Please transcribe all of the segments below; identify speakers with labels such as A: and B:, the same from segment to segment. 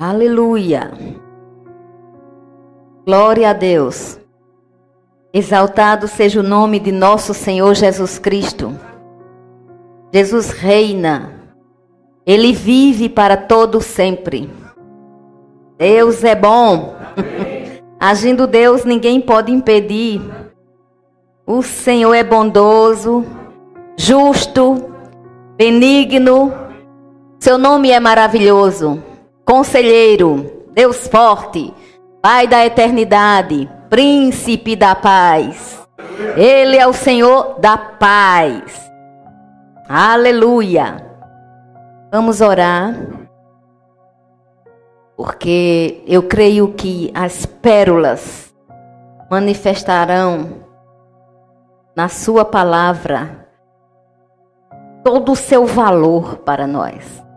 A: Aleluia. Glória a Deus. Exaltado seja o nome de nosso Senhor Jesus Cristo. Jesus reina. Ele vive para todo sempre. Deus é bom. Agindo Deus, ninguém pode impedir. O Senhor é bondoso, justo, benigno. Seu nome é maravilhoso. Conselheiro, Deus forte, Pai da eternidade, príncipe da paz. Ele é o Senhor da paz. Aleluia. Vamos orar. Porque eu creio que as pérolas manifestarão na sua palavra todo o seu valor para nós.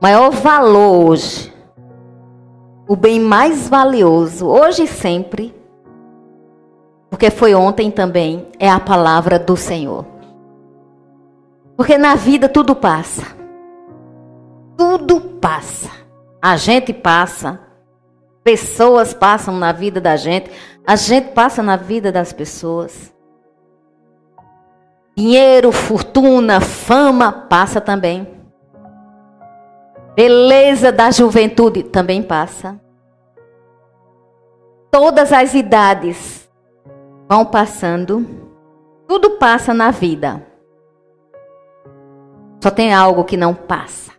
A: Maior valor hoje o bem mais valioso, hoje e sempre, porque foi ontem também, é a palavra do Senhor. Porque na vida tudo passa. Tudo passa. A gente passa. Pessoas passam na vida da gente. A gente passa na vida das pessoas. Dinheiro, fortuna, fama passa também. Beleza da juventude também passa. Todas as idades vão passando. Tudo passa na vida. Só tem algo que não passa.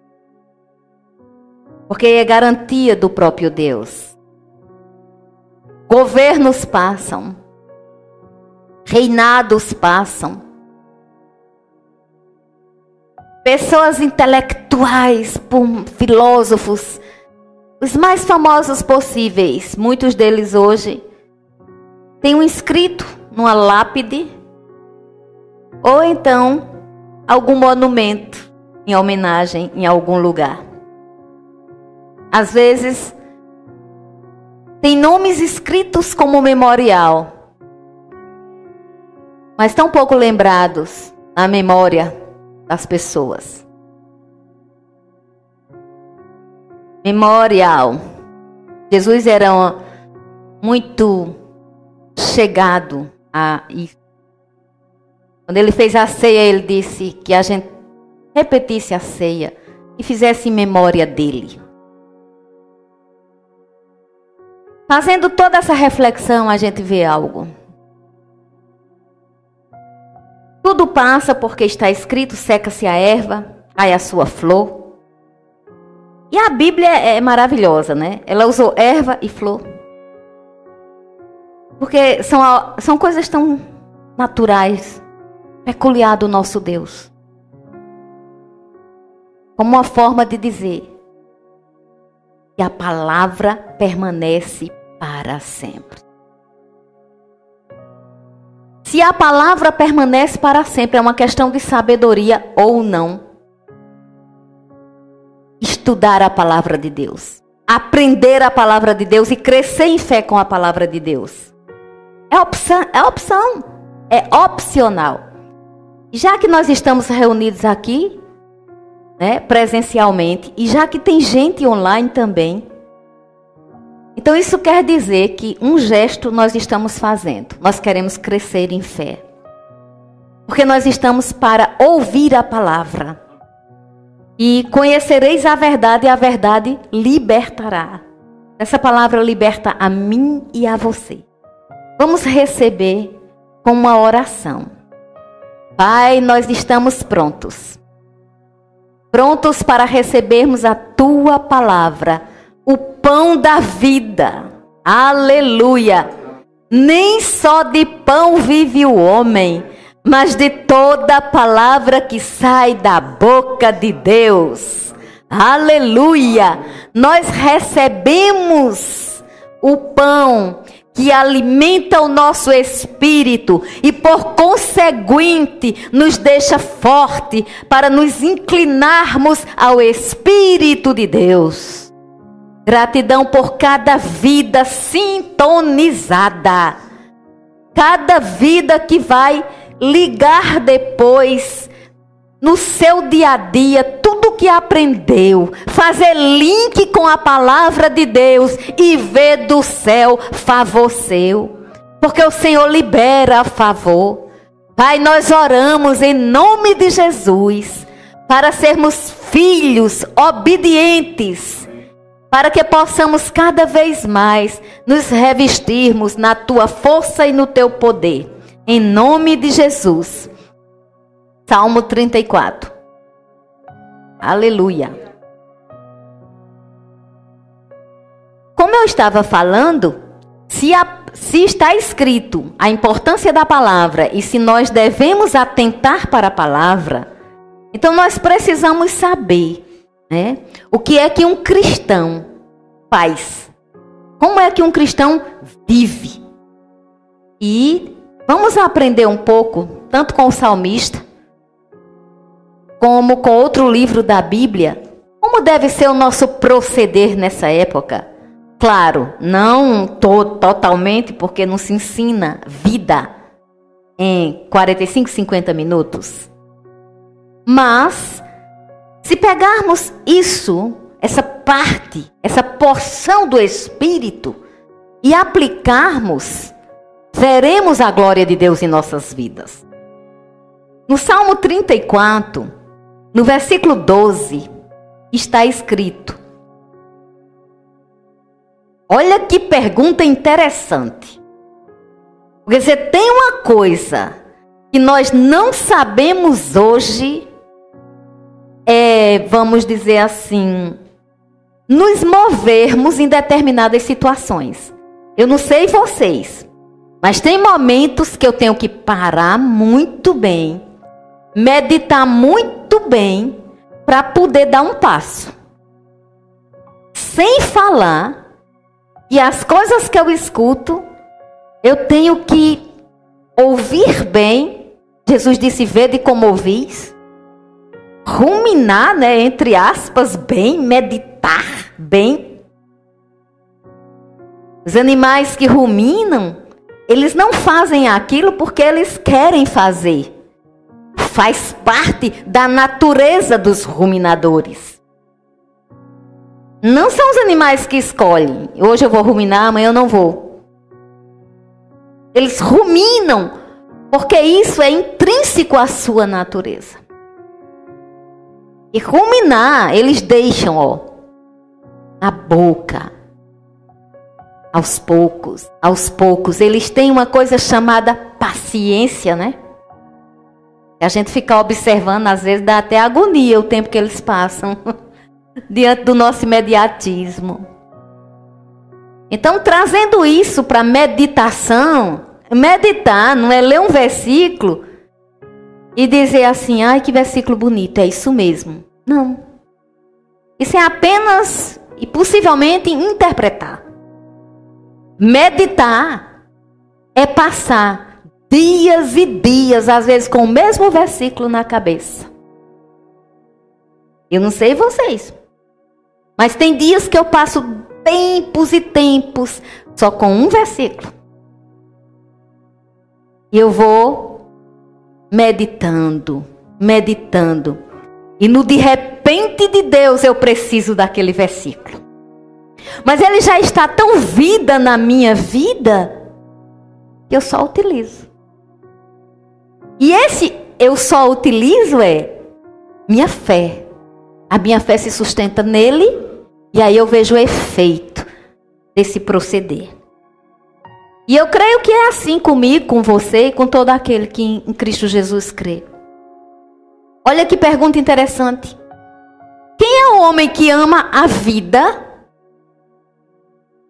A: Porque é garantia do próprio Deus. Governos passam. Reinados passam. Pessoas intelectuais, filósofos, os mais famosos possíveis, muitos deles hoje, têm um escrito numa lápide, ou então algum monumento em homenagem em algum lugar. Às vezes, tem nomes escritos como memorial, mas tão pouco lembrados na memória das pessoas. Memorial. Jesus era muito chegado a isso. Quando ele fez a ceia, ele disse que a gente repetisse a ceia e fizesse memória dele. Fazendo toda essa reflexão, a gente vê algo. Tudo passa porque está escrito: seca-se a erva, cai a sua flor. E a Bíblia é maravilhosa, né? Ela usou erva e flor. Porque são, são coisas tão naturais, peculiar do nosso Deus. Como uma forma de dizer que a palavra permanece para sempre. Se a palavra permanece para sempre, é uma questão de sabedoria ou não. Estudar a palavra de Deus, aprender a palavra de Deus e crescer em fé com a palavra de Deus. É opção, é opção, é opcional. Já que nós estamos reunidos aqui, né, presencialmente, e já que tem gente online também, então isso quer dizer que um gesto nós estamos fazendo. Nós queremos crescer em fé. Porque nós estamos para ouvir a palavra. E conhecereis a verdade e a verdade libertará. Essa palavra liberta a mim e a você. Vamos receber com uma oração. Pai, nós estamos prontos. Prontos para recebermos a tua palavra pão da vida. Aleluia! Nem só de pão vive o homem, mas de toda palavra que sai da boca de Deus. Aleluia! Nós recebemos o pão que alimenta o nosso espírito e, por conseguinte, nos deixa forte para nos inclinarmos ao Espírito de Deus. Gratidão por cada vida sintonizada. Cada vida que vai ligar depois no seu dia a dia, tudo que aprendeu, fazer link com a palavra de Deus e ver do céu favor seu. Porque o Senhor libera favor. Pai, nós oramos em nome de Jesus para sermos filhos obedientes, para que possamos cada vez mais nos revestirmos na tua força e no teu poder. Em nome de Jesus. Salmo 34. Aleluia. Como eu estava falando, se, a, se está escrito a importância da palavra e se nós devemos atentar para a palavra, então nós precisamos saber né, o que é que um cristão faz. Como é que um cristão vive. E vamos aprender um pouco, tanto com o salmista, como com outro livro da Bíblia, como deve ser o nosso proceder nessa época. Claro, não to totalmente, porque não se ensina vida em 45, 50 minutos. Mas, se pegarmos isso, essa parte, essa porção do Espírito, e aplicarmos, veremos a glória de Deus em nossas vidas. No Salmo 34, no versículo 12, está escrito: Olha que pergunta interessante. Porque você tem uma coisa que nós não sabemos hoje, é, vamos dizer assim, nos movermos em determinadas situações. Eu não sei vocês, mas tem momentos que eu tenho que parar muito bem, meditar muito bem para poder dar um passo. Sem falar que as coisas que eu escuto, eu tenho que ouvir bem. Jesus disse: Vede como ouvis. Ruminar, né, entre aspas, bem, meditar bem. Os animais que ruminam, eles não fazem aquilo porque eles querem fazer faz parte da natureza dos ruminadores. Não são os animais que escolhem. Hoje eu vou ruminar, amanhã eu não vou. Eles ruminam porque isso é intrínseco à sua natureza. E ruminar, eles deixam, ó, na boca. Aos poucos, aos poucos, eles têm uma coisa chamada paciência, né? A gente ficar observando, às vezes dá até agonia o tempo que eles passam diante do nosso imediatismo. Então, trazendo isso para meditação, meditar não é ler um versículo e dizer assim, ai que versículo bonito, é isso mesmo. Não. Isso é apenas e possivelmente interpretar. Meditar é passar dias e dias, às vezes com o mesmo versículo na cabeça. Eu não sei vocês, mas tem dias que eu passo tempos e tempos só com um versículo. E eu vou meditando, meditando. E no de repente de Deus eu preciso daquele versículo. Mas ele já está tão vida na minha vida que eu só utilizo. E esse eu só utilizo é minha fé. A minha fé se sustenta nele e aí eu vejo o efeito desse proceder. E eu creio que é assim comigo, com você e com todo aquele que em Cristo Jesus crê. Olha que pergunta interessante. Quem é o homem que ama a vida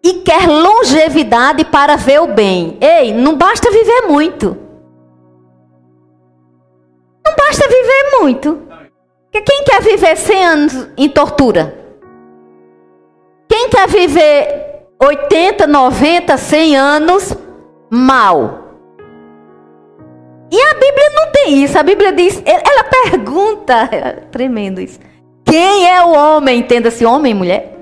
A: e quer longevidade para ver o bem? Ei, não basta viver muito. Não basta viver muito. Quem quer viver 100 anos em tortura? Quem quer viver 80, 90, 100 anos mal? E a Bíblia não tem isso. A Bíblia diz, ela pergunta, tremendo isso. Quem é o homem, entenda-se homem e mulher,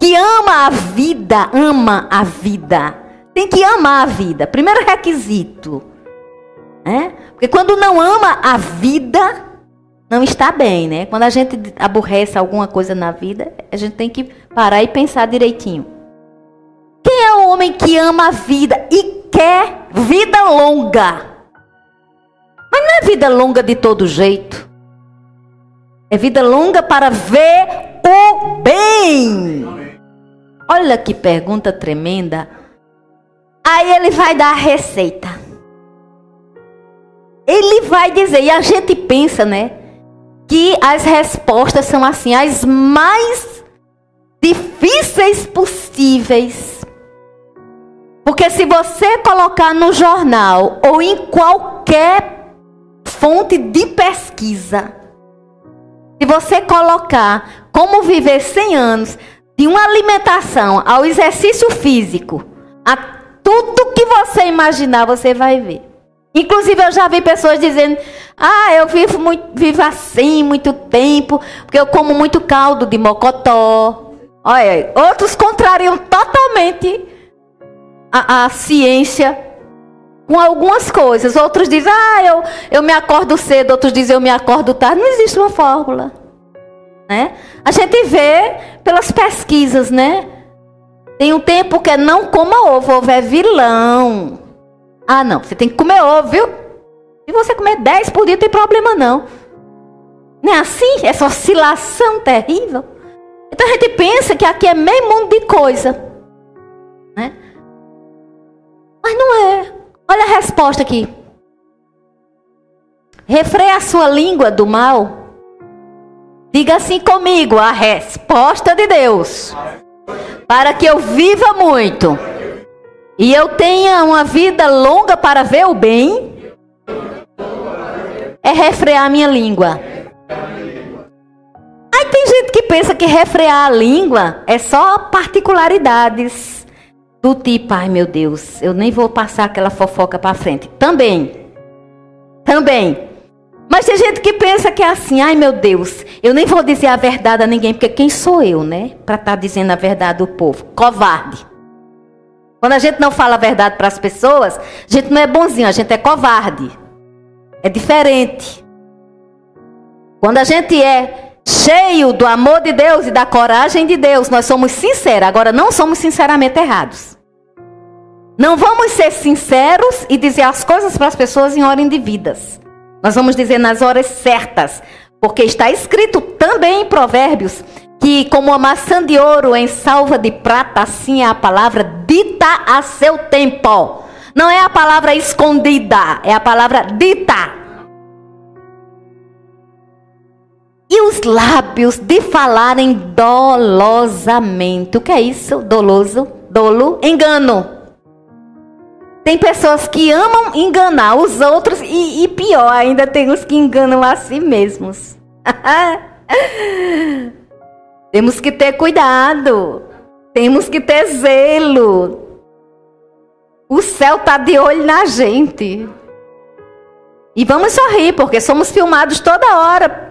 A: que ama a vida, ama a vida. Tem que amar a vida. Primeiro requisito. É? Porque quando não ama a vida, não está bem, né? Quando a gente aborrece alguma coisa na vida, a gente tem que parar e pensar direitinho. Homem que ama a vida e quer vida longa? Mas não é vida longa de todo jeito. É vida longa para ver o bem. Olha que pergunta tremenda. Aí ele vai dar a receita. Ele vai dizer, e a gente pensa, né? que as respostas são assim as mais difíceis possíveis. Porque se você colocar no jornal ou em qualquer fonte de pesquisa, se você colocar como viver 100 anos de uma alimentação ao exercício físico, a tudo que você imaginar, você vai ver. Inclusive, eu já vi pessoas dizendo: Ah, eu vivo, muito, vivo assim muito tempo, porque eu como muito caldo de mocotó. Olha, outros contrariam totalmente a, a ciência com algumas coisas. Outros dizem: Ah, eu, eu me acordo cedo. Outros dizem: Eu me acordo tarde. Não existe uma fórmula. Né? A gente vê pelas pesquisas, né? Tem um tempo que é não coma ovo, ovo é vilão. Ah, não, você tem que comer ovo, viu? Se você comer 10 por dia, não tem problema não. Não é assim? Essa oscilação terrível. Então a gente pensa que aqui é meio mundo de coisa. Mas não é. Olha a resposta aqui. Refreia a sua língua do mal. Diga assim comigo, a resposta de Deus. Para que eu viva muito e eu tenha uma vida longa para ver o bem, é refrear a minha língua. Aí tem gente que pensa que refrear a língua é só particularidades do tipo, ai meu Deus, eu nem vou passar aquela fofoca para frente. Também. Também. Mas tem gente que pensa que é assim, ai meu Deus, eu nem vou dizer a verdade a ninguém, porque quem sou eu, né? Para estar tá dizendo a verdade ao povo. Covarde. Quando a gente não fala a verdade para as pessoas, a gente não é bonzinho, a gente é covarde. É diferente. Quando a gente é cheio do amor de Deus e da coragem de Deus, nós somos sinceros. Agora, não somos sinceramente errados. Não vamos ser sinceros e dizer as coisas para as pessoas em hora indevidas. Nós vamos dizer nas horas certas. Porque está escrito também em Provérbios que como a maçã de ouro em salva de prata, assim é a palavra dita a seu tempo. Não é a palavra escondida, é a palavra dita. E os lábios de falarem dolosamente. O que é isso? Doloso, dolo, engano. Tem pessoas que amam enganar os outros e, e pior, ainda tem os que enganam a si mesmos. Temos que ter cuidado. Temos que ter zelo. O céu está de olho na gente. E vamos sorrir, porque somos filmados toda hora.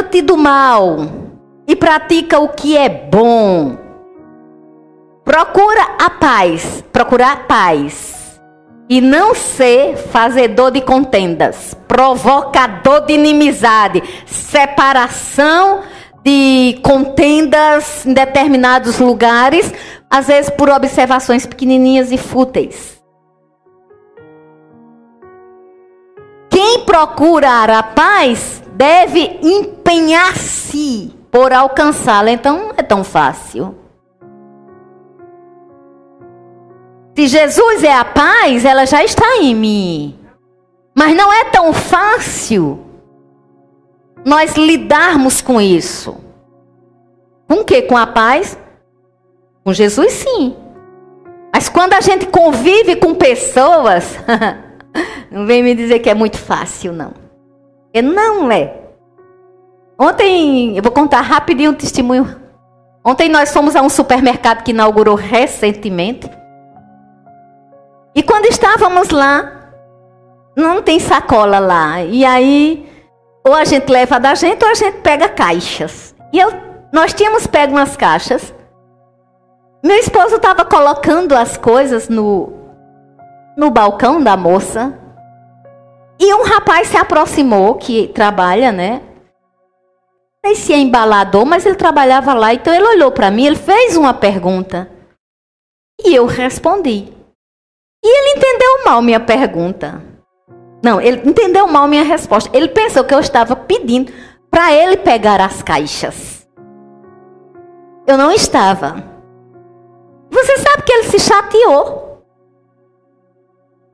A: Aparta-te do mal e pratica o que é bom. Procura a paz, procurar paz e não ser fazedor de contendas, provocador de inimizade, separação de contendas em determinados lugares, às vezes por observações pequenininhas e fúteis. Quem procurar a paz deve empenhar-se por alcançá-la. Então não é tão fácil. Se Jesus é a paz, ela já está em mim. Mas não é tão fácil nós lidarmos com isso. Com o que? Com a paz? Com Jesus, sim. Mas quando a gente convive com pessoas, não vem me dizer que é muito fácil, não. E não é. Ontem, eu vou contar rapidinho um testemunho. Ontem nós fomos a um supermercado que inaugurou recentemente. E quando estávamos lá, não tem sacola lá. E aí, ou a gente leva da gente ou a gente pega caixas. E eu, nós tínhamos pego umas caixas. Meu esposo estava colocando as coisas no, no balcão da moça. E um rapaz se aproximou, que trabalha, né? Não sei se é embalador, mas ele trabalhava lá. Então ele olhou para mim, ele fez uma pergunta. E eu respondi. E ele entendeu mal minha pergunta. Não, ele entendeu mal minha resposta. Ele pensou que eu estava pedindo para ele pegar as caixas. Eu não estava. Você sabe que ele se chateou.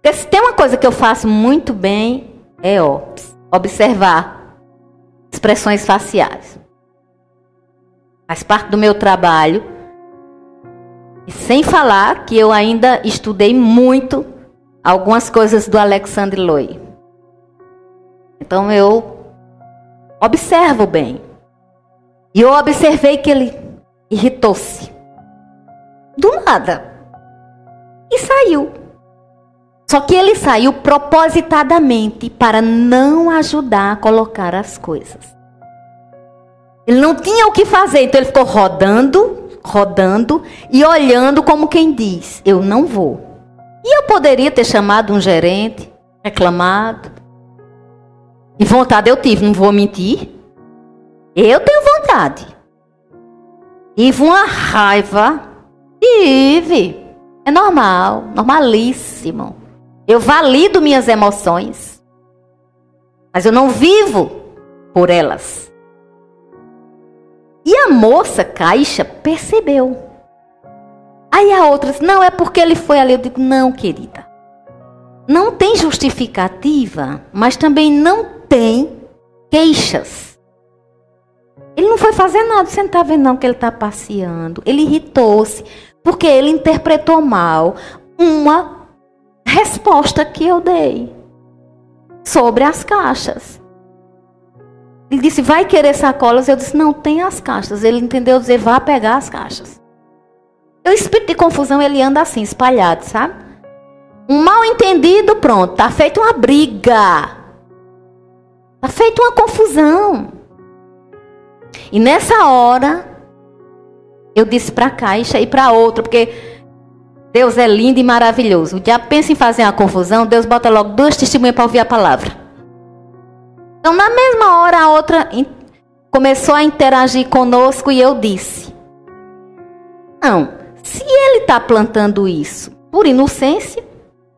A: Porque se tem uma coisa que eu faço muito bem, é observar expressões faciais. Faz parte do meu trabalho. E sem falar que eu ainda estudei muito algumas coisas do Alexandre Loy. Então eu observo bem. E eu observei que ele irritou-se. Do nada. E saiu. Só que ele saiu propositadamente para não ajudar a colocar as coisas. Ele não tinha o que fazer, então ele ficou rodando, rodando e olhando como quem diz: Eu não vou. E eu poderia ter chamado um gerente, reclamado. E vontade eu tive, não vou mentir. Eu tenho vontade. Tive uma raiva. Tive. É normal, normalíssimo. Eu valido minhas emoções. Mas eu não vivo por elas. E a moça caixa percebeu. Aí a outra disse, não, é porque ele foi ali. Eu digo, não, querida. Não tem justificativa, mas também não tem queixas. Ele não foi fazer nada, você não está vendo não que ele está passeando. Ele irritou-se, porque ele interpretou mal uma resposta que eu dei sobre as caixas. Ele disse, vai querer sacolas? Eu disse, não, tem as caixas. Ele entendeu dizer, vá pegar as caixas. O espírito de confusão, ele anda assim, espalhado, sabe? Um mal entendido, pronto, tá feito uma briga. Tá feito uma confusão. E nessa hora, eu disse para a caixa e para outra, porque Deus é lindo e maravilhoso. O diabo pensa em fazer uma confusão, Deus bota logo duas testemunhas para ouvir a palavra. Então, na mesma hora, a outra começou a interagir conosco e eu disse: Não, se ele está plantando isso por inocência,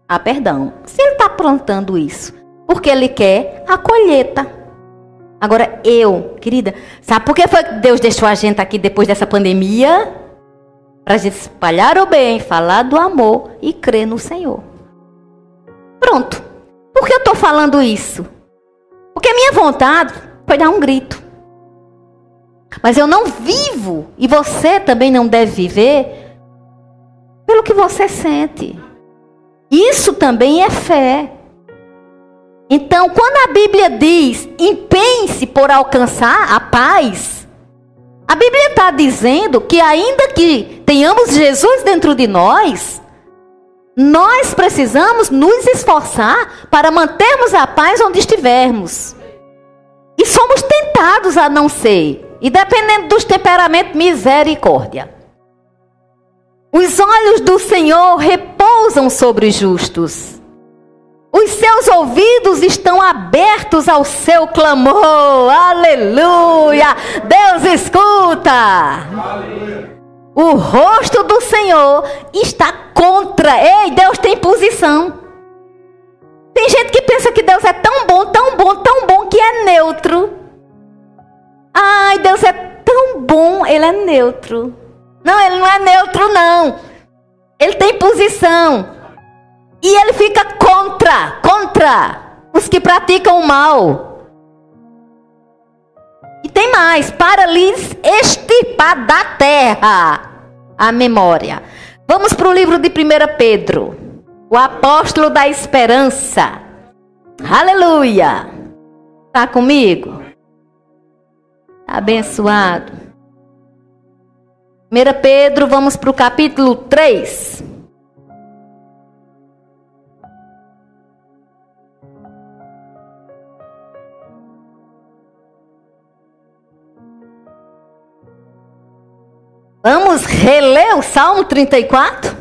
A: ah, perdão. Se ele está plantando isso porque ele quer a colheita. Agora, eu, querida, sabe por que foi que Deus deixou a gente aqui depois dessa pandemia? Para a gente espalhar o bem, falar do amor e crer no Senhor. Pronto. Por que eu estou falando isso? Porque minha vontade foi dar um grito. Mas eu não vivo, e você também não deve viver, pelo que você sente. Isso também é fé. Então, quando a Bíblia diz empenhe-se por alcançar a paz, a Bíblia está dizendo que, ainda que tenhamos Jesus dentro de nós, nós precisamos nos esforçar para mantermos a paz onde estivermos. E somos tentados a não ser, e dependendo dos temperamentos, misericórdia. Os olhos do Senhor repousam sobre os justos. Os seus ouvidos estão abertos ao seu clamor. Aleluia! Deus escuta. Aleluia. O rosto do Senhor está contra. Ei, Deus tem posição. Tem gente que pensa que Deus é tão bom, tão bom, tão bom que é neutro. Ai, Deus é tão bom, ele é neutro. Não, ele não é neutro, não. Ele tem posição. E ele fica contra, contra os que praticam o mal. E tem mais, para lhes extirpar da terra a memória. Vamos para o livro de 1 Pedro, o apóstolo da esperança. Aleluia! Está comigo? Abençoado. 1 Pedro, vamos para o capítulo 3. Vamos reler o Salmo 34?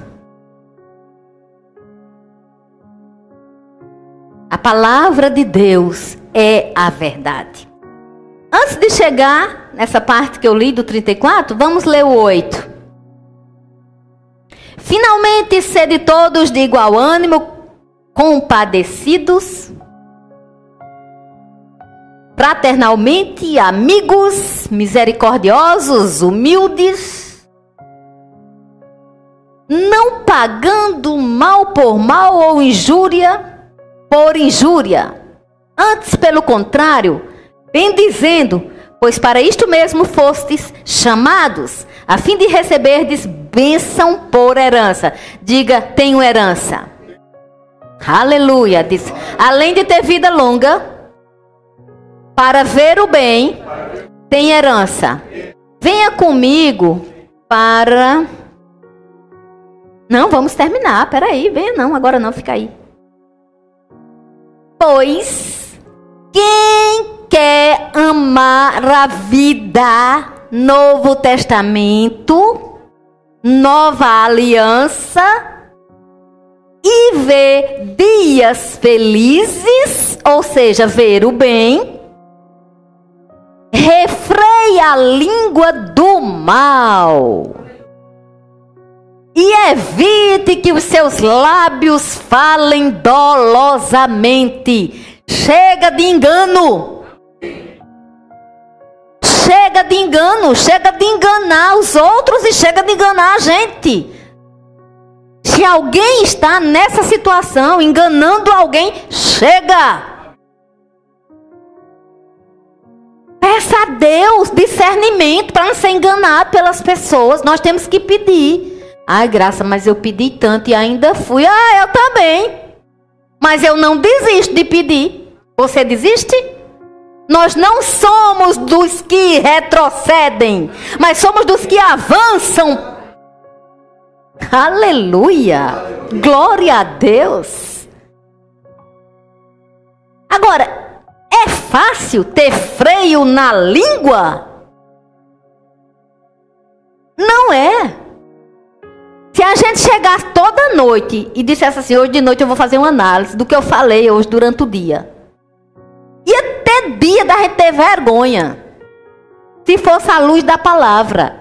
A: A palavra de Deus é a verdade. Antes de chegar nessa parte que eu li do 34, vamos ler o 8. Finalmente, sede todos de igual ânimo, compadecidos, fraternalmente, amigos, misericordiosos, humildes, não pagando mal por mal ou injúria por injúria. Antes, pelo contrário, bendizendo, pois para isto mesmo fostes chamados, a fim de receberdes bênção por herança. Diga, tenho herança. Aleluia. Diz, além de ter vida longa, para ver o bem, tem herança. Venha comigo para. Não, vamos terminar. Peraí, venha não, agora não, fica aí. Pois quem quer amar a vida, Novo Testamento, Nova Aliança, e ver dias felizes, ou seja, ver o bem, refreia a língua do mal. E evite que os seus lábios falem dolosamente. Chega de engano. Chega de engano, chega de enganar os outros e chega de enganar a gente. Se alguém está nessa situação, enganando alguém, chega. Peça a Deus discernimento para não ser enganado pelas pessoas. Nós temos que pedir. Ai, graça, mas eu pedi tanto e ainda fui. Ah, eu também. Mas eu não desisto de pedir. Você desiste? Nós não somos dos que retrocedem, mas somos dos que avançam. Aleluia! Glória a Deus! Agora, é fácil ter freio na língua? Não é. Se a gente chegasse toda noite e dissesse assim, hoje de noite eu vou fazer uma análise do que eu falei hoje durante o dia. Ia ter dia da gente ter vergonha. Se fosse a luz da palavra.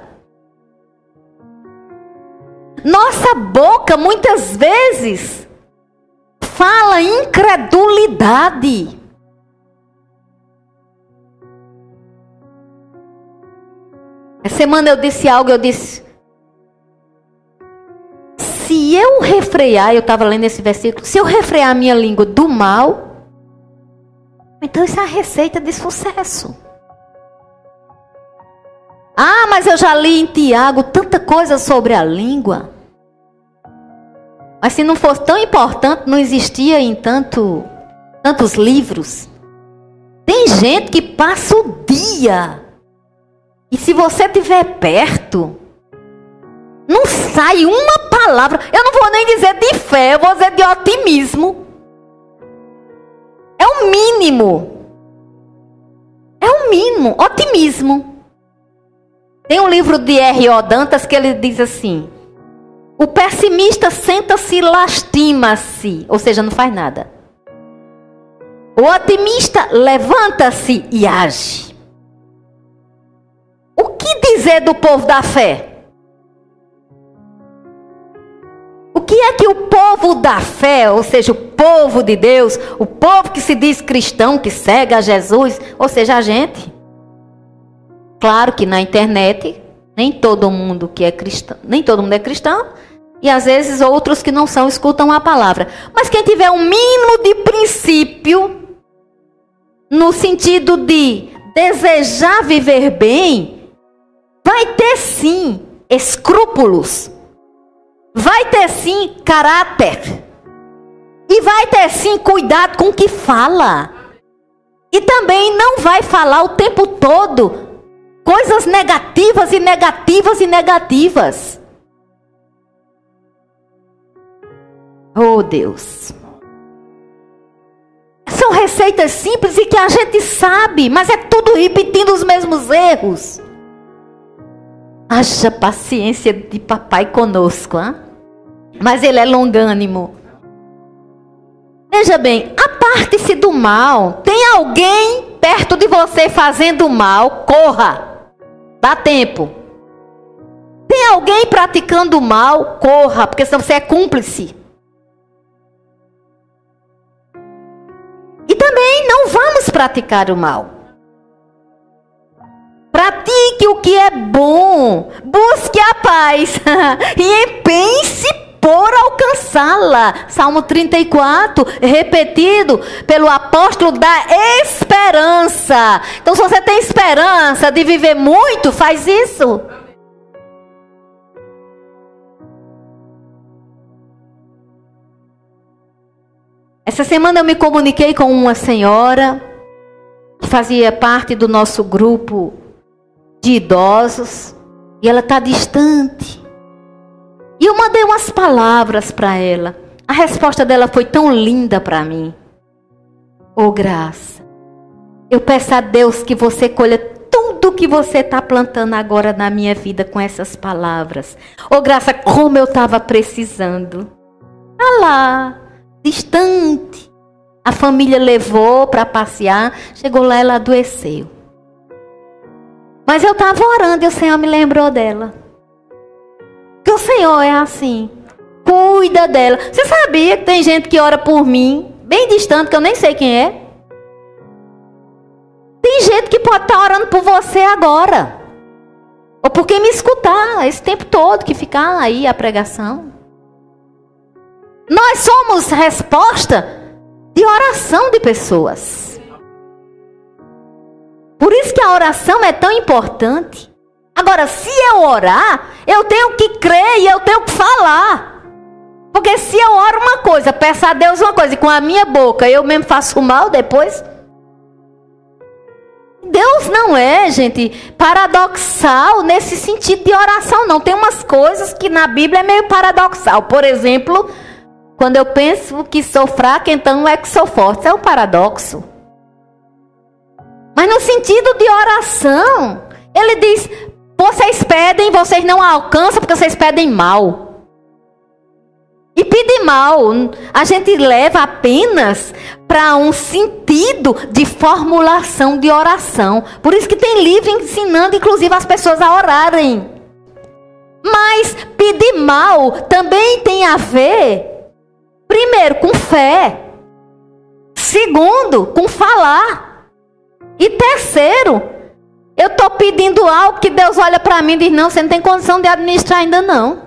A: Nossa boca muitas vezes fala incredulidade. Essa semana eu disse algo, eu disse, se eu refrear, eu estava lendo esse versículo, se eu refrear a minha língua do mal, então isso é a receita de sucesso. Ah, mas eu já li em Tiago tanta coisa sobre a língua. Mas se não fosse tão importante, não existia em tanto, tantos livros. Tem gente que passa o dia. E se você estiver perto, não sai uma palavra. Eu não vou nem dizer de fé, eu vou dizer de otimismo. É o mínimo. É o mínimo. Otimismo. Tem um livro de R.O. Dantas que ele diz assim: O pessimista senta-se e lastima-se, ou seja, não faz nada. O otimista levanta-se e age. O que dizer do povo da fé? Que é que o povo da fé, ou seja, o povo de Deus, o povo que se diz cristão, que segue a Jesus, ou seja, a gente? Claro que na internet, nem todo mundo que é cristão, nem todo mundo é cristão, e às vezes outros que não são escutam a palavra. Mas quem tiver um mínimo de princípio, no sentido de desejar viver bem, vai ter sim escrúpulos vai ter sim caráter. E vai ter sim cuidado com o que fala. E também não vai falar o tempo todo coisas negativas e negativas e negativas. Oh Deus. São receitas simples e que a gente sabe, mas é tudo repetindo os mesmos erros. Haja paciência de papai conosco, hein? Mas ele é longânimo. Veja bem, aparte-se do mal. Tem alguém perto de você fazendo mal, corra. Dá tempo. Tem alguém praticando mal, corra, porque senão você é cúmplice. E também não vamos praticar o mal. Pratique o que é bom, busque a paz e empenhe-se por alcançá-la. Salmo 34, repetido pelo apóstolo da esperança. Então, se você tem esperança de viver muito, faz isso. Essa semana eu me comuniquei com uma senhora que fazia parte do nosso grupo de idosos e ela está distante. E eu mandei umas palavras para ela. A resposta dela foi tão linda para mim. Oh, graça. Eu peço a Deus que você colha tudo que você está plantando agora na minha vida com essas palavras. Oh, graça, como eu estava precisando. Ah lá, distante. A família levou para passear, chegou lá, ela adoeceu. Mas eu estava orando e o Senhor me lembrou dela. O Senhor é assim. Cuida dela. Você sabia que tem gente que ora por mim, bem distante, que eu nem sei quem é? Tem gente que pode estar tá orando por você agora. Ou por quem me escutar esse tempo todo que ficar aí a pregação. Nós somos resposta de oração de pessoas. Por isso que a oração é tão importante. Agora, se eu orar, eu tenho que crer e eu tenho que falar. Porque se eu oro uma coisa, peço a Deus uma coisa, e com a minha boca eu mesmo faço mal depois. Deus não é, gente, paradoxal nesse sentido de oração, não. Tem umas coisas que na Bíblia é meio paradoxal. Por exemplo, quando eu penso que sou fraca, então é que sou forte. Isso é um paradoxo. Mas no sentido de oração, ele diz: vocês pedem, vocês não alcançam porque vocês pedem mal. E pedir mal, a gente leva apenas para um sentido de formulação de oração. Por isso que tem livro ensinando, inclusive, as pessoas a orarem. Mas pedir mal também tem a ver Primeiro, com fé. Segundo, com falar. E terceiro, eu estou pedindo algo que Deus olha para mim e diz: não, você não tem condição de administrar ainda não.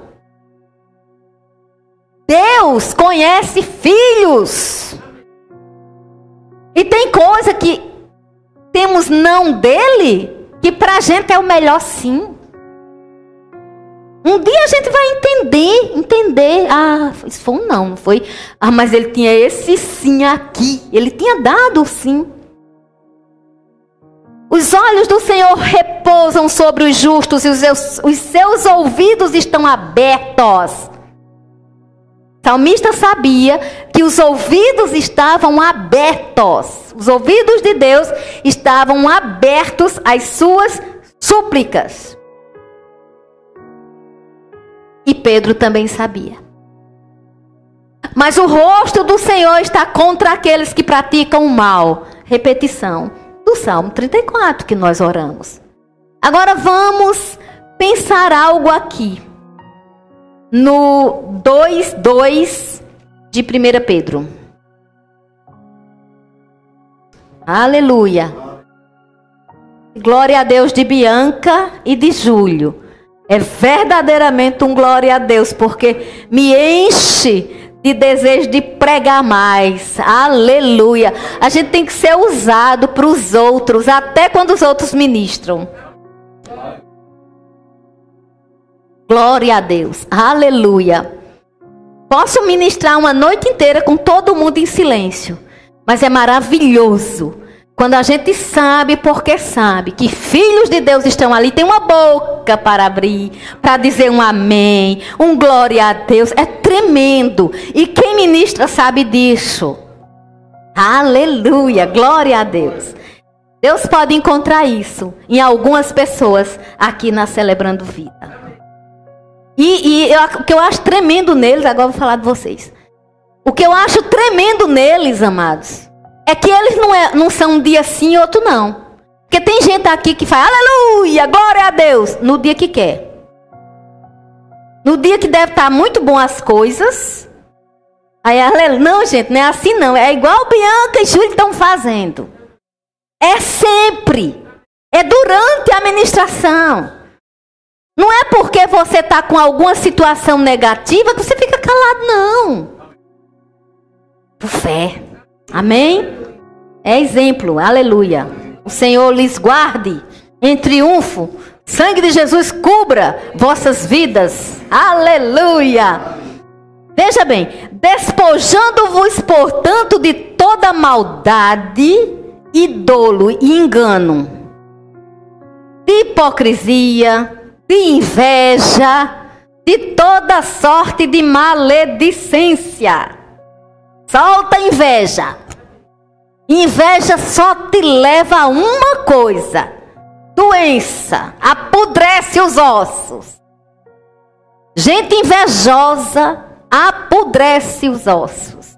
A: Deus conhece filhos. E tem coisa que temos não dele, que para a gente é o melhor sim. Um dia a gente vai entender, entender. Ah, isso foi um não, não foi? Ah, mas ele tinha esse sim aqui. Ele tinha dado sim. Os olhos do Senhor repousam sobre os justos e os seus, os seus ouvidos estão abertos. O salmista sabia que os ouvidos estavam abertos. Os ouvidos de Deus estavam abertos às suas súplicas. E Pedro também sabia. Mas o rosto do Senhor está contra aqueles que praticam o mal. Repetição do Salmo 34 que nós oramos. Agora vamos pensar algo aqui. No 2:2 de 1 Pedro. Aleluia. Glória a Deus de Bianca e de Júlio. É verdadeiramente um glória a Deus, porque me enche de desejo de pregar mais. Aleluia. A gente tem que ser usado para os outros, até quando os outros ministram. Glória a Deus. Aleluia. Posso ministrar uma noite inteira com todo mundo em silêncio, mas é maravilhoso quando a gente sabe, porque sabe, que filhos de Deus estão ali, tem uma boca para abrir, para dizer um amém, um glória a Deus, é tremendo. E quem ministra sabe disso. Aleluia, glória a Deus. Deus pode encontrar isso em algumas pessoas aqui na Celebrando Vida. E, e eu, o que eu acho tremendo neles, agora vou falar de vocês. O que eu acho tremendo neles, amados, é que eles não, é, não são um dia sim e outro não. Porque tem gente aqui que faz aleluia, glória a Deus, no dia que quer. No dia que deve estar muito bom as coisas. Aí, aleluia. Não, gente, não é assim não. É igual Bianca e Júlio estão fazendo. É sempre. É durante a ministração. Não é porque você está com alguma situação negativa que você fica calado, não. Por fé. Amém? É exemplo. Aleluia. O Senhor lhes guarde em triunfo. Sangue de Jesus cubra vossas vidas. Aleluia. Veja bem, despojando-vos, portanto, de toda maldade e dolo e engano, de hipocrisia, de inveja, de toda sorte de maledicência. Solta inveja. Inveja só te leva a uma coisa: doença, apodrece os ossos. Gente invejosa apodrece os ossos.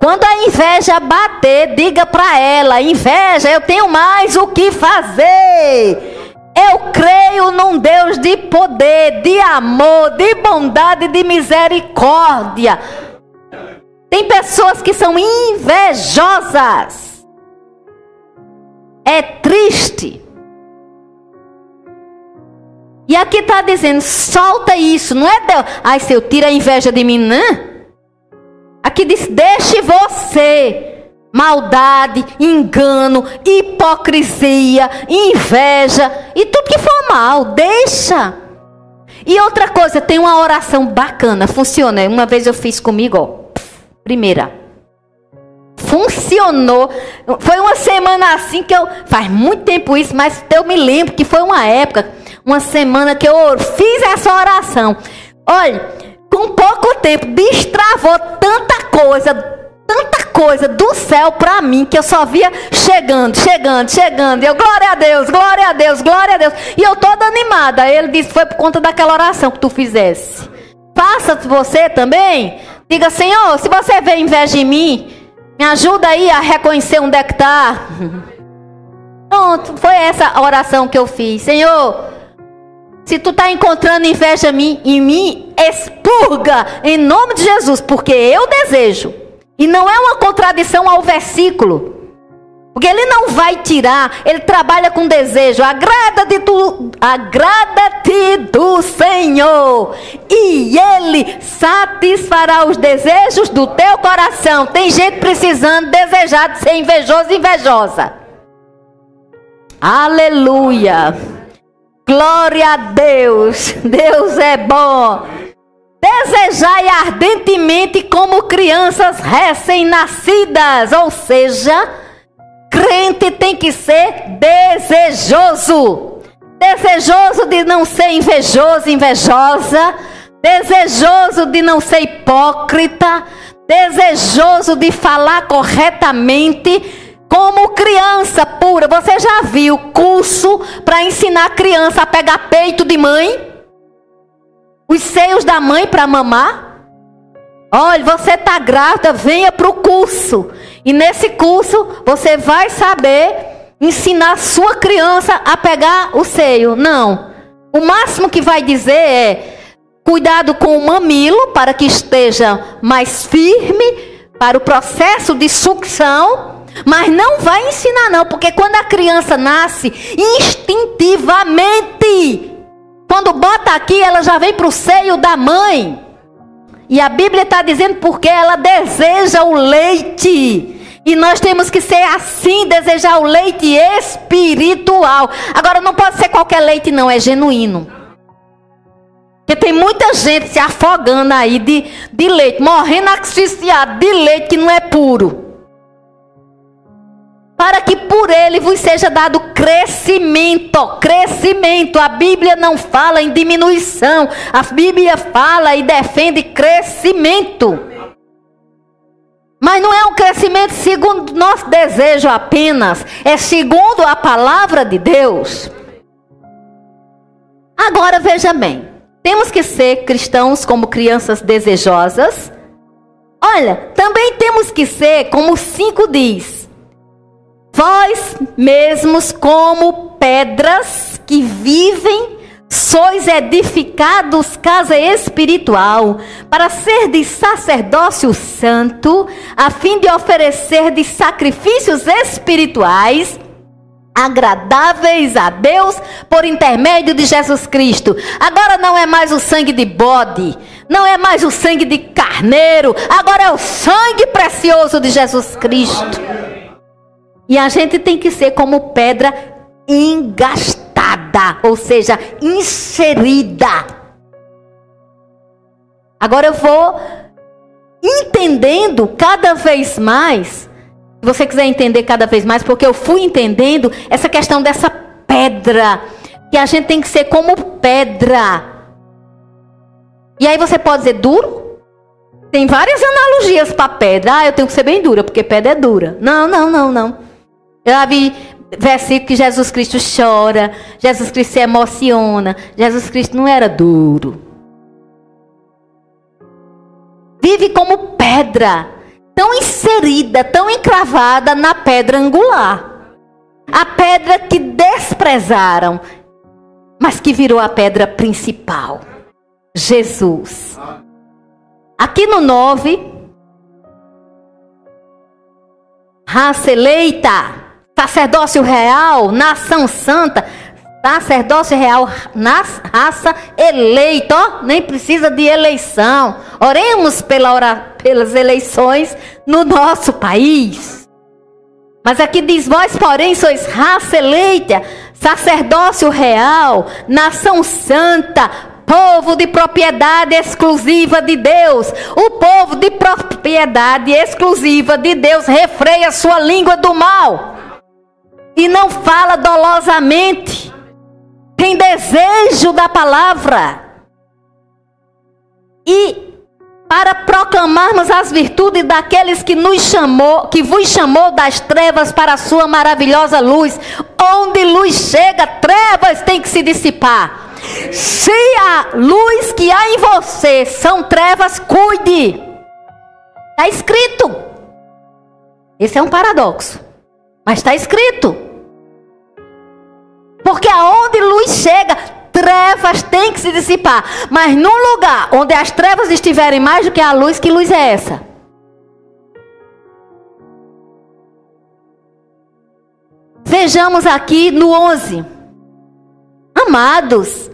A: Quando a inveja bater, diga para ela: inveja, eu tenho mais o que fazer. Eu creio num Deus de poder, de amor, de bondade, de misericórdia. Tem pessoas que são invejosas. É triste. E aqui está dizendo: solta isso, não é Deus. Ai, se eu tiro a inveja de mim, não. Aqui diz: deixe você maldade, engano, hipocrisia, inveja e tudo que for mal, deixa. E outra coisa, tem uma oração bacana, funciona. Uma vez eu fiz comigo, ó, primeira. Funcionou. Foi uma semana assim que eu. Faz muito tempo isso, mas eu me lembro que foi uma época, uma semana que eu fiz essa oração. Olha, com pouco tempo, destravou tanta coisa, tanta coisa do céu para mim que eu só via chegando, chegando, chegando. E eu, glória a Deus, glória a Deus, glória a Deus. E eu toda animada. Ele disse: foi por conta daquela oração que tu fizesse. Faça você também. Diga, Senhor, se você vê inveja em mim, me ajuda aí a reconhecer onde é que está. Pronto, foi essa oração que eu fiz. Senhor, se tu está encontrando inveja em mim, expurga em nome de Jesus, porque eu desejo e não é uma contradição ao versículo. Porque ele não vai tirar, ele trabalha com desejo. Agrada-te tu, agrada-te do Senhor, e ele satisfará os desejos do teu coração. Tem gente precisando, desejar de ser invejoso e invejosa. Aleluia. Glória a Deus. Deus é bom. Desejai ardentemente como crianças recém-nascidas, ou seja, crente tem que ser desejoso. Desejoso de não ser invejoso, invejosa, desejoso de não ser hipócrita, desejoso de falar corretamente, como criança pura. Você já viu curso para ensinar criança a pegar peito de mãe? os seios da mãe para mamar? Olha, você está grávida, venha para o curso. E nesse curso você vai saber ensinar sua criança a pegar o seio. Não. O máximo que vai dizer é cuidado com o mamilo para que esteja mais firme para o processo de sucção. Mas não vai ensinar não, porque quando a criança nasce instintivamente quando bota aqui, ela já vem para o seio da mãe. E a Bíblia está dizendo porque ela deseja o leite. E nós temos que ser assim, desejar o leite espiritual. Agora não pode ser qualquer leite, não, é genuíno. Porque tem muita gente se afogando aí de, de leite, morrendo asfixiado de leite que não é puro para que por ele vos seja dado crescimento. Crescimento. A Bíblia não fala em diminuição. A Bíblia fala e defende crescimento. Mas não é um crescimento segundo nosso desejo apenas, é segundo a palavra de Deus. Agora veja bem, temos que ser cristãos como crianças desejosas, Olha, também temos que ser, como o 5 diz, vós mesmos como pedras que vivem sois edificados casa espiritual, para ser de sacerdócio santo, a fim de oferecer de sacrifícios espirituais agradáveis a Deus por intermédio de Jesus Cristo. Agora não é mais o sangue de bode, não é mais o sangue de carneiro, agora é o sangue precioso de Jesus Cristo. E a gente tem que ser como pedra engastada, ou seja, inserida. Agora eu vou entendendo cada vez mais se você quiser entender cada vez mais, porque eu fui entendendo essa questão dessa pedra, que a gente tem que ser como pedra. E aí você pode dizer duro? Tem várias analogias para pedra. Ah, eu tenho que ser bem dura, porque pedra é dura. Não, não, não, não. Eu já vi versículo que Jesus Cristo chora, Jesus Cristo se emociona. Jesus Cristo não era duro. Vive como pedra tão inserida, tão encravada na pedra angular. A pedra que desprezaram, mas que virou a pedra principal. Jesus. Aqui no 9, raça eleita, sacerdócio real, nação santa, Sacerdócio real, raça eleita, nem precisa de eleição. Oremos pela ora, pelas eleições no nosso país. Mas aqui diz: Vós, porém, sois raça eleita, sacerdócio real, nação santa, povo de propriedade exclusiva de Deus. O povo de propriedade exclusiva de Deus refreia sua língua do mal e não fala dolosamente tem desejo da palavra. E para proclamarmos as virtudes daqueles que nos chamou, que vos chamou das trevas para a sua maravilhosa luz. Onde luz chega, trevas tem que se dissipar. Se a luz que há em você são trevas, cuide. Está escrito. Esse é um paradoxo. Mas está escrito. Porque aonde luz chega, trevas têm que se dissipar. Mas num lugar onde as trevas estiverem mais do que a luz, que luz é essa? Vejamos aqui no 11. Amados,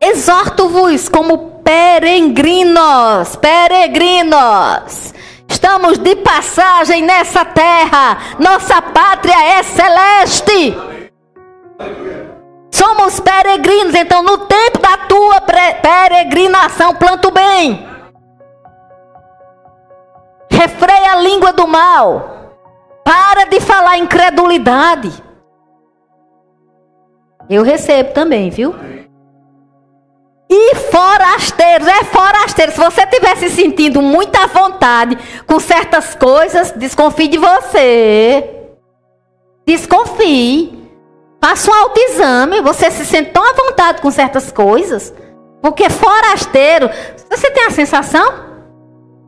A: exorto-vos como peregrinos, peregrinos. Estamos de passagem nessa terra. Nossa pátria é celeste. Somos peregrinos, então no tempo da tua peregrinação, planta o bem. Refreia a língua do mal. Para de falar incredulidade. Eu recebo também, viu? E forasteiros, é forasteiro. Se você estiver se sentindo muita vontade com certas coisas, desconfie de você. Desconfie. Faça um autoexame, você se sente tão à vontade com certas coisas. Porque forasteiro, você tem a sensação?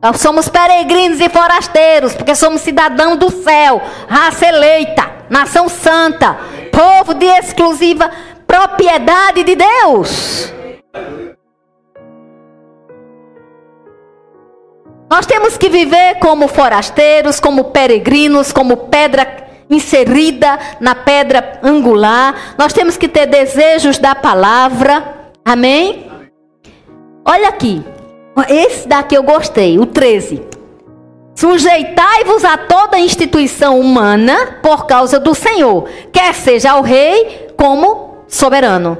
A: Nós somos peregrinos e forasteiros, porque somos cidadãos do céu, raça eleita, nação santa, povo de exclusiva propriedade de Deus. Nós temos que viver como forasteiros, como peregrinos, como pedra inserida na pedra angular. Nós temos que ter desejos da palavra. Amém? Olha aqui. Esse daqui eu gostei, o 13. Sujeitai-vos a toda instituição humana por causa do Senhor, quer seja o rei como soberano.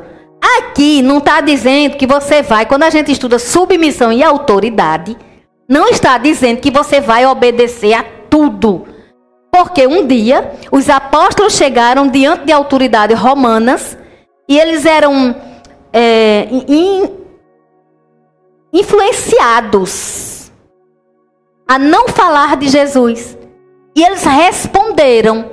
A: Aqui não está dizendo que você vai, quando a gente estuda submissão e autoridade, não está dizendo que você vai obedecer a tudo. Porque um dia os apóstolos chegaram diante de autoridades romanas e eles eram é, in, influenciados a não falar de Jesus. E eles responderam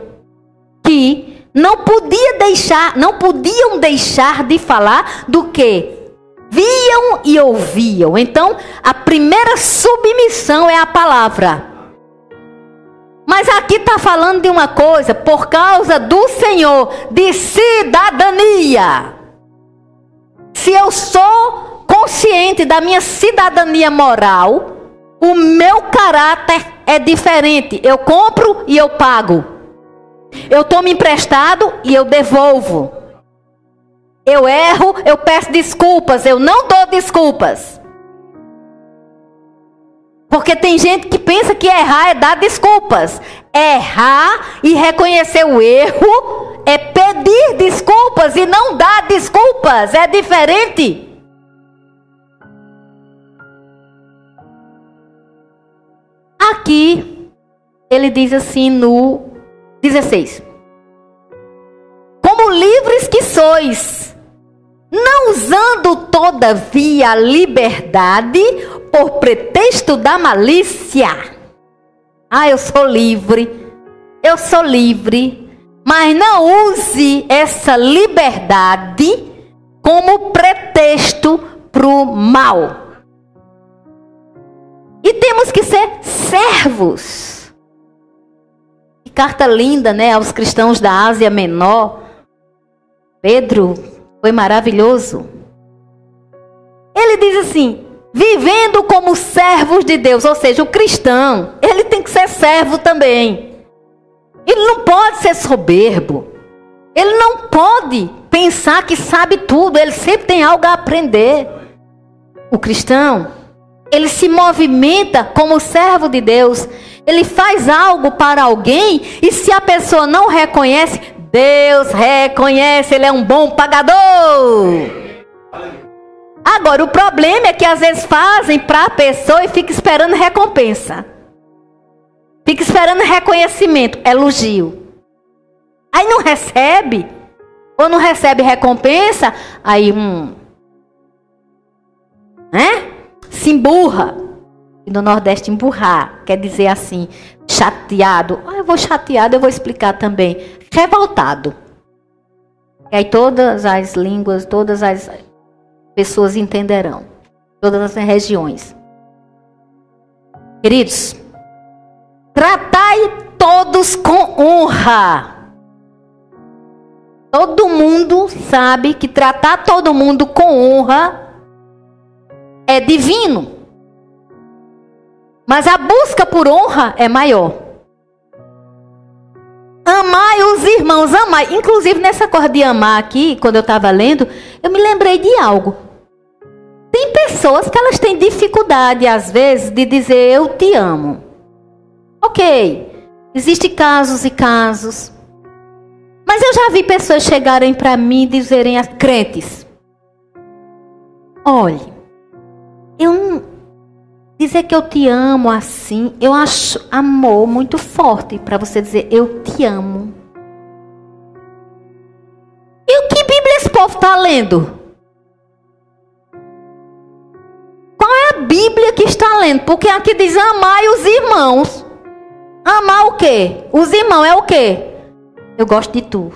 A: que não podia deixar, não podiam deixar de falar do que viam e ouviam. Então, a primeira submissão é a palavra. Mas aqui está falando de uma coisa, por causa do Senhor, de cidadania. Se eu sou consciente da minha cidadania moral, o meu caráter é diferente. Eu compro e eu pago. Eu tomo emprestado e eu devolvo. Eu erro, eu peço desculpas, eu não dou desculpas. Porque tem gente que pensa que errar é dar desculpas. Errar e reconhecer o erro é pedir desculpas e não dar desculpas. É diferente. Aqui, ele diz assim no 16: Como livres que sois, não usando todavia a liberdade por pretexto da malícia. Ah, eu sou livre, eu sou livre, mas não use essa liberdade como pretexto para o mal. E temos que ser servos. Que carta linda, né, aos cristãos da Ásia Menor. Pedro foi maravilhoso. Ele diz assim: vivendo como servos de Deus, ou seja, o cristão, ele tem que ser servo também. Ele não pode ser soberbo. Ele não pode pensar que sabe tudo, ele sempre tem algo a aprender. O cristão, ele se movimenta como servo de Deus. Ele faz algo para alguém e se a pessoa não reconhece, Deus reconhece, ele é um bom pagador. Agora, o problema é que às vezes fazem para a pessoa e fica esperando recompensa. Fica esperando reconhecimento, elogio. Aí não recebe, ou não recebe recompensa, aí um. Né? Se emburra. E no Nordeste, emburrar quer dizer assim, chateado. Ah, eu vou chateado, eu vou explicar também. Revoltado. E aí todas as línguas, todas as pessoas entenderão. Todas as regiões. Queridos, tratai todos com honra. Todo mundo sabe que tratar todo mundo com honra é divino. Mas a busca por honra é maior. Amai os irmãos, amai. Inclusive, nessa cor de amar aqui, quando eu estava lendo, eu me lembrei de algo. Tem pessoas que elas têm dificuldade, às vezes, de dizer eu te amo. Ok, existem casos e casos. Mas eu já vi pessoas chegarem para mim e dizerem a crentes: olhe, eu dizer que eu te amo assim, eu acho amor muito forte para você dizer eu te amo. E o que Bíblia esse povo está lendo? A Bíblia que está lendo? Porque aqui diz amai os irmãos. Amar o quê? Os irmãos é o quê? Eu gosto de tu.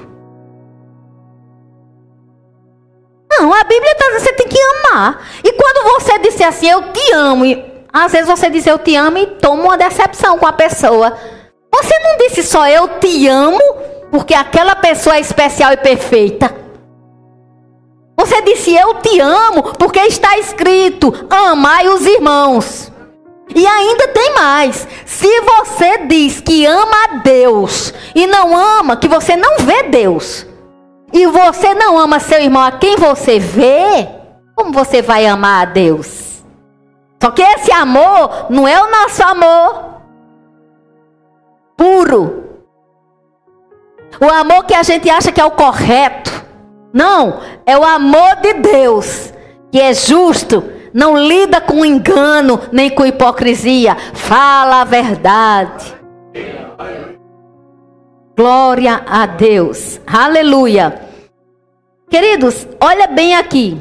A: Não, a Bíblia está dizendo que você tem que amar. E quando você disser assim, eu te amo, às vezes você diz eu te amo e toma uma decepção com a pessoa. Você não disse só eu te amo, porque aquela pessoa é especial e perfeita. Você disse eu te amo, porque está escrito: amai os irmãos. E ainda tem mais. Se você diz que ama a Deus e não ama, que você não vê Deus e você não ama seu irmão a quem você vê, como você vai amar a Deus? Só que esse amor não é o nosso amor puro. O amor que a gente acha que é o correto. Não, é o amor de Deus, que é justo, não lida com engano nem com hipocrisia, fala a verdade. Glória a Deus. Aleluia. Queridos, olha bem aqui.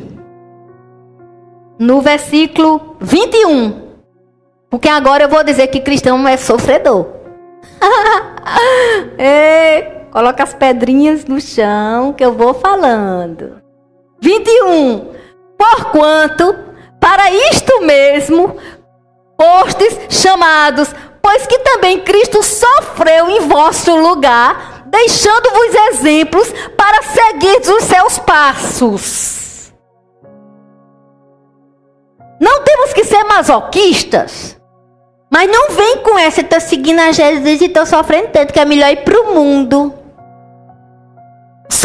A: No versículo 21. Porque agora eu vou dizer que cristão é sofredor. coloca as pedrinhas no chão que eu vou falando. 21. Porquanto, para isto mesmo, postes chamados, pois que também Cristo sofreu em vosso lugar, deixando-vos exemplos para seguir os seus passos. Não temos que ser masoquistas. Mas não vem com essa, estou seguindo a Jesus e estou sofrendo tanto que é melhor ir para o mundo.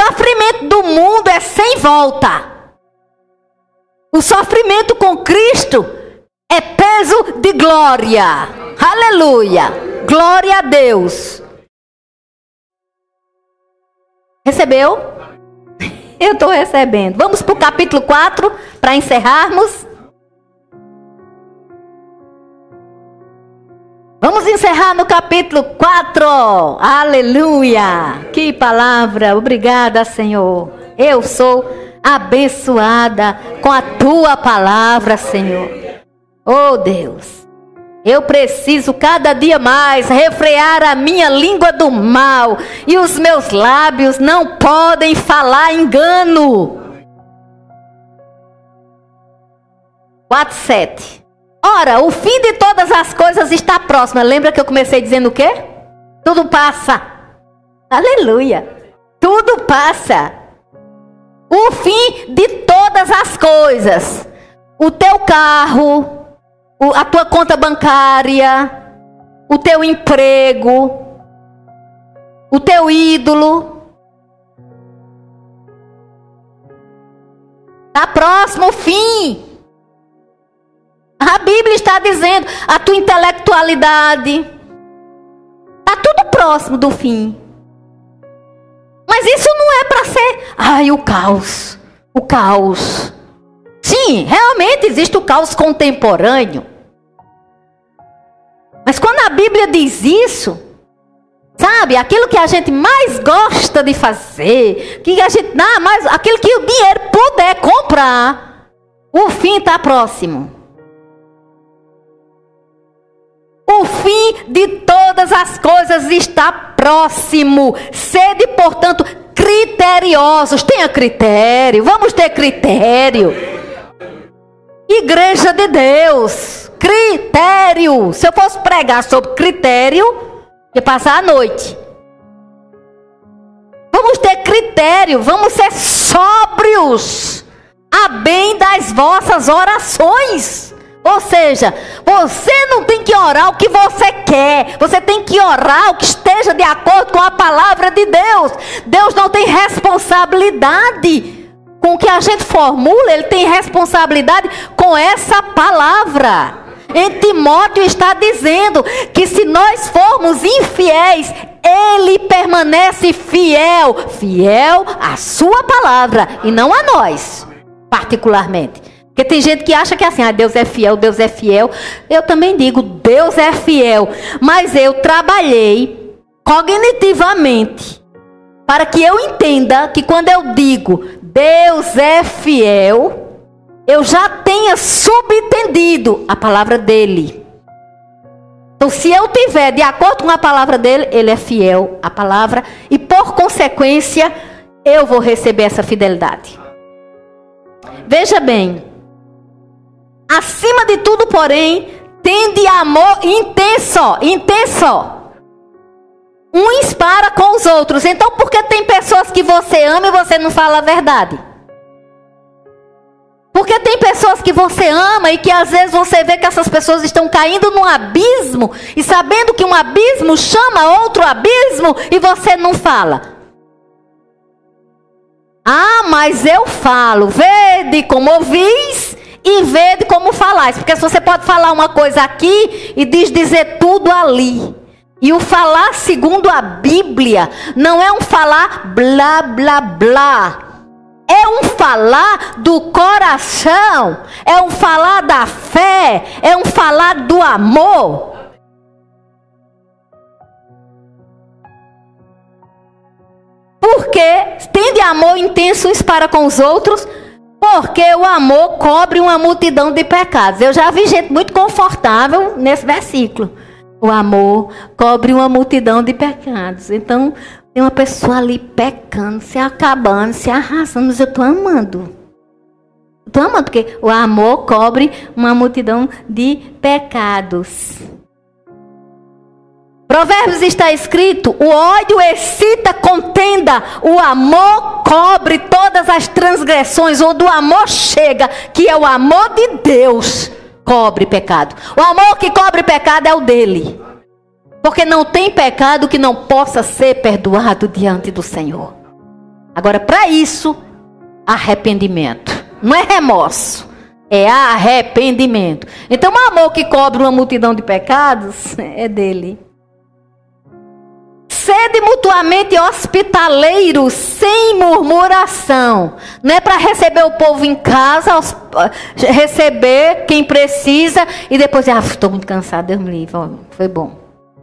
A: Sofrimento do mundo é sem volta. O sofrimento com Cristo é peso de glória. Aleluia. Glória a Deus. Recebeu? Eu estou recebendo. Vamos para o capítulo 4 para encerrarmos. Vamos encerrar no capítulo 4. Aleluia! Que palavra! Obrigada, Senhor. Eu sou abençoada com a tua palavra, Senhor. Oh, Deus. Eu preciso cada dia mais refrear a minha língua do mal e os meus lábios não podem falar engano. 4, 7. Ora, o fim de todas as coisas está próximo. Lembra que eu comecei dizendo o quê? Tudo passa. Aleluia. Tudo passa. O fim de todas as coisas. O teu carro, a tua conta bancária, o teu emprego, o teu ídolo. Está próximo o fim. A Bíblia está dizendo a tua intelectualidade. Está tudo próximo do fim. Mas isso não é para ser, ai, o caos. O caos. Sim, realmente existe o caos contemporâneo. Mas quando a Bíblia diz isso, sabe, aquilo que a gente mais gosta de fazer, que a gente dá mais, aquilo que o dinheiro puder comprar, o fim está próximo. O fim de todas as coisas está próximo. Sede, portanto, criteriosos. Tenha critério. Vamos ter critério. Igreja de Deus. Critério. Se eu fosse pregar sobre critério, ia passar a noite. Vamos ter critério. Vamos ser sóbrios. A bem das vossas orações. Ou seja, você não tem que orar o que você quer, você tem que orar o que esteja de acordo com a palavra de Deus. Deus não tem responsabilidade com o que a gente formula, ele tem responsabilidade com essa palavra. Em Timóteo está dizendo que se nós formos infiéis, ele permanece fiel, fiel à sua palavra e não a nós, particularmente. Porque tem gente que acha que é assim, ah, Deus é fiel, Deus é fiel. Eu também digo, Deus é fiel. Mas eu trabalhei cognitivamente para que eu entenda que quando eu digo Deus é fiel, eu já tenha subentendido a palavra dele. Então, se eu tiver de acordo com a palavra dele, ele é fiel à palavra e por consequência eu vou receber essa fidelidade. Veja bem, Acima de tudo, porém, tende amor intenso, intenso. Uns para com os outros. Então, por que tem pessoas que você ama e você não fala a verdade? Porque tem pessoas que você ama e que às vezes você vê que essas pessoas estão caindo num abismo e sabendo que um abismo chama outro abismo e você não fala. Ah, mas eu falo, vede como ouvis e vede como falais. Porque se você pode falar uma coisa aqui e diz dizer tudo ali. E o falar segundo a Bíblia não é um falar blá blá blá. É um falar do coração, é um falar da fé, é um falar do amor. Porque tende amor intenso uns para com os outros, porque o amor cobre uma multidão de pecados. Eu já vi gente muito confortável nesse versículo. O amor cobre uma multidão de pecados. Então, tem uma pessoa ali pecando, se acabando, se arrasando, mas eu estou amando. Toma, porque o amor cobre uma multidão de pecados. Provérbios está escrito: o ódio excita contenda, o amor cobre todas as transgressões. Ou do amor chega, que é o amor de Deus, cobre pecado. O amor que cobre pecado é o dele. Porque não tem pecado que não possa ser perdoado diante do Senhor. Agora, para isso, arrependimento. Não é remorso, é arrependimento. Então, o amor que cobre uma multidão de pecados é dele. Sede mutuamente hospitaleiros, sem murmuração. Não é para receber o povo em casa, receber quem precisa e depois, ah, estou muito cansado, Deus me livre, foi bom.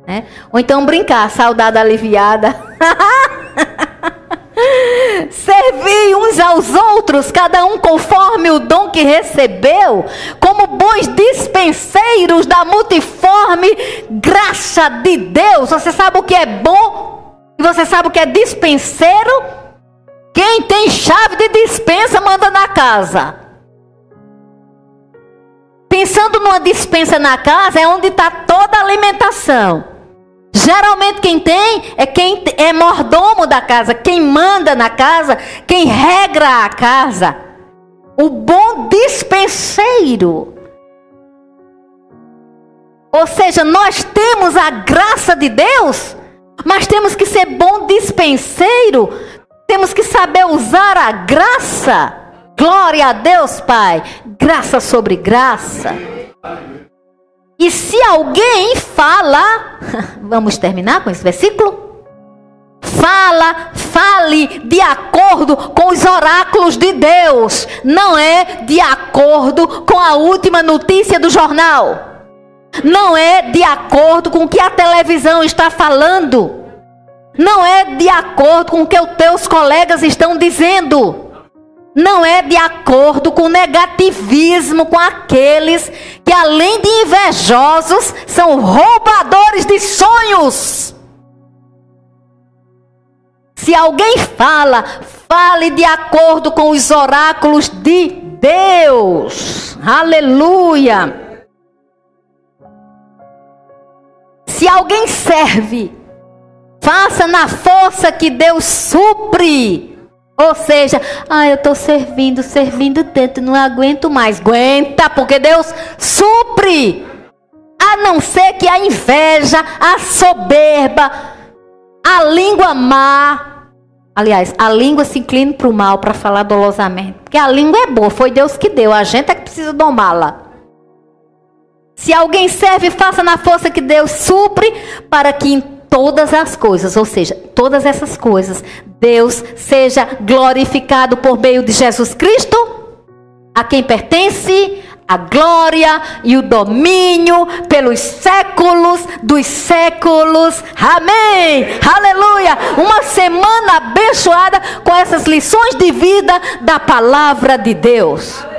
A: Né? Ou então brincar, saudade aliviada. Servir uns aos outros, cada um conforme o dom que recebeu, como bons dispenseiros da multiforme graça de Deus. Você sabe o que é bom? E você sabe o que é dispenseiro? Quem tem chave de dispensa manda na casa. Pensando numa dispensa na casa é onde está toda a alimentação. Geralmente quem tem é quem é mordomo da casa, quem manda na casa, quem regra a casa. O bom dispenseiro. Ou seja, nós temos a graça de Deus, mas temos que ser bom dispenseiro. Temos que saber usar a graça. Glória a Deus, Pai. Graça sobre graça. E se alguém fala, vamos terminar com esse versículo? Fala, fale de acordo com os oráculos de Deus, não é de acordo com a última notícia do jornal, não é de acordo com o que a televisão está falando, não é de acordo com o que os teus colegas estão dizendo não é de acordo com o negativismo com aqueles que, além de invejosos, são roubadores de sonhos. Se alguém fala, fale de acordo com os oráculos de Deus. Aleluia. Se alguém serve, faça na força que Deus supre ou seja, ah, eu estou servindo, servindo tanto, não aguento mais. Aguenta, porque Deus supre. A não ser que a inveja, a soberba, a língua má. Aliás, a língua se inclina para o mal para falar dolosamente. Porque a língua é boa, foi Deus que deu. A gente é que precisa domá-la. Se alguém serve, faça na força que Deus supre, para que todas as coisas, ou seja, todas essas coisas, Deus seja glorificado por meio de Jesus Cristo, a quem pertence a glória e o domínio pelos séculos dos séculos. Amém. Aleluia. Uma semana abençoada com essas lições de vida da palavra de Deus.